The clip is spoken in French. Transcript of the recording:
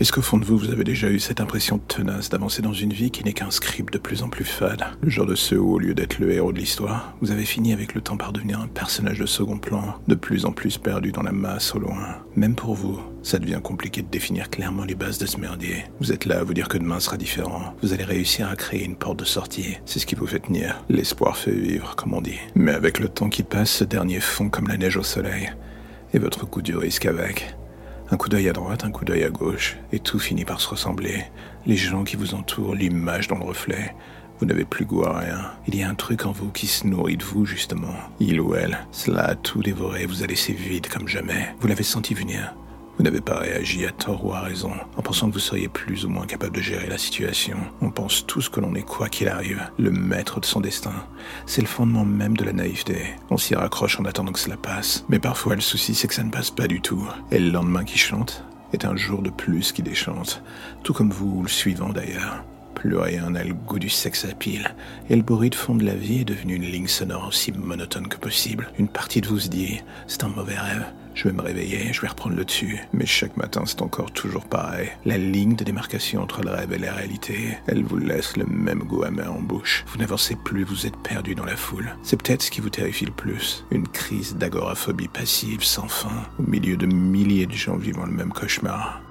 Est-ce qu'au fond de vous, vous avez déjà eu cette impression tenace d'avancer dans une vie qui n'est qu'un script de plus en plus fade? Le genre de ceux où, au lieu d'être le héros de l'histoire, vous avez fini avec le temps par devenir un personnage de second plan, de plus en plus perdu dans la masse au loin. Même pour vous, ça devient compliqué de définir clairement les bases de ce merdier. Vous êtes là à vous dire que demain sera différent. Vous allez réussir à créer une porte de sortie. C'est ce qui vous fait tenir. L'espoir fait vivre, comme on dit. Mais avec le temps qui passe, ce dernier fond comme la neige au soleil. Et votre coup du risque avec. Un coup d'œil à droite, un coup d'œil à gauche, et tout finit par se ressembler. Les gens qui vous entourent, l'image dans le reflet. Vous n'avez plus goût à rien. Il y a un truc en vous qui se nourrit de vous, justement. Il ou elle, cela a tout dévoré, vous a laissé vide comme jamais. Vous l'avez senti venir. Vous n'avez pas réagi à tort ou à raison, en pensant que vous seriez plus ou moins capable de gérer la situation. On pense tous que l'on est quoi qu'il arrive, le maître de son destin. C'est le fondement même de la naïveté. On s'y raccroche en attendant que cela passe. Mais parfois le souci c'est que ça ne passe pas du tout. Et le lendemain qui chante est un jour de plus qui déchante. Tout comme vous, ou le suivant d'ailleurs. Plus rien n'a le goût du sexe à pile, et le bruit de fond de la vie est devenu une ligne sonore aussi monotone que possible. Une partie de vous se dit, c'est un mauvais rêve, je vais me réveiller, je vais reprendre le dessus. Mais chaque matin, c'est encore toujours pareil. La ligne de démarcation entre le rêve et la réalité, elle vous laisse le même goût amer en bouche. Vous n'avancez plus, vous êtes perdu dans la foule. C'est peut-être ce qui vous terrifie le plus. Une crise d'agoraphobie passive sans fin, au milieu de milliers de gens vivant le même cauchemar.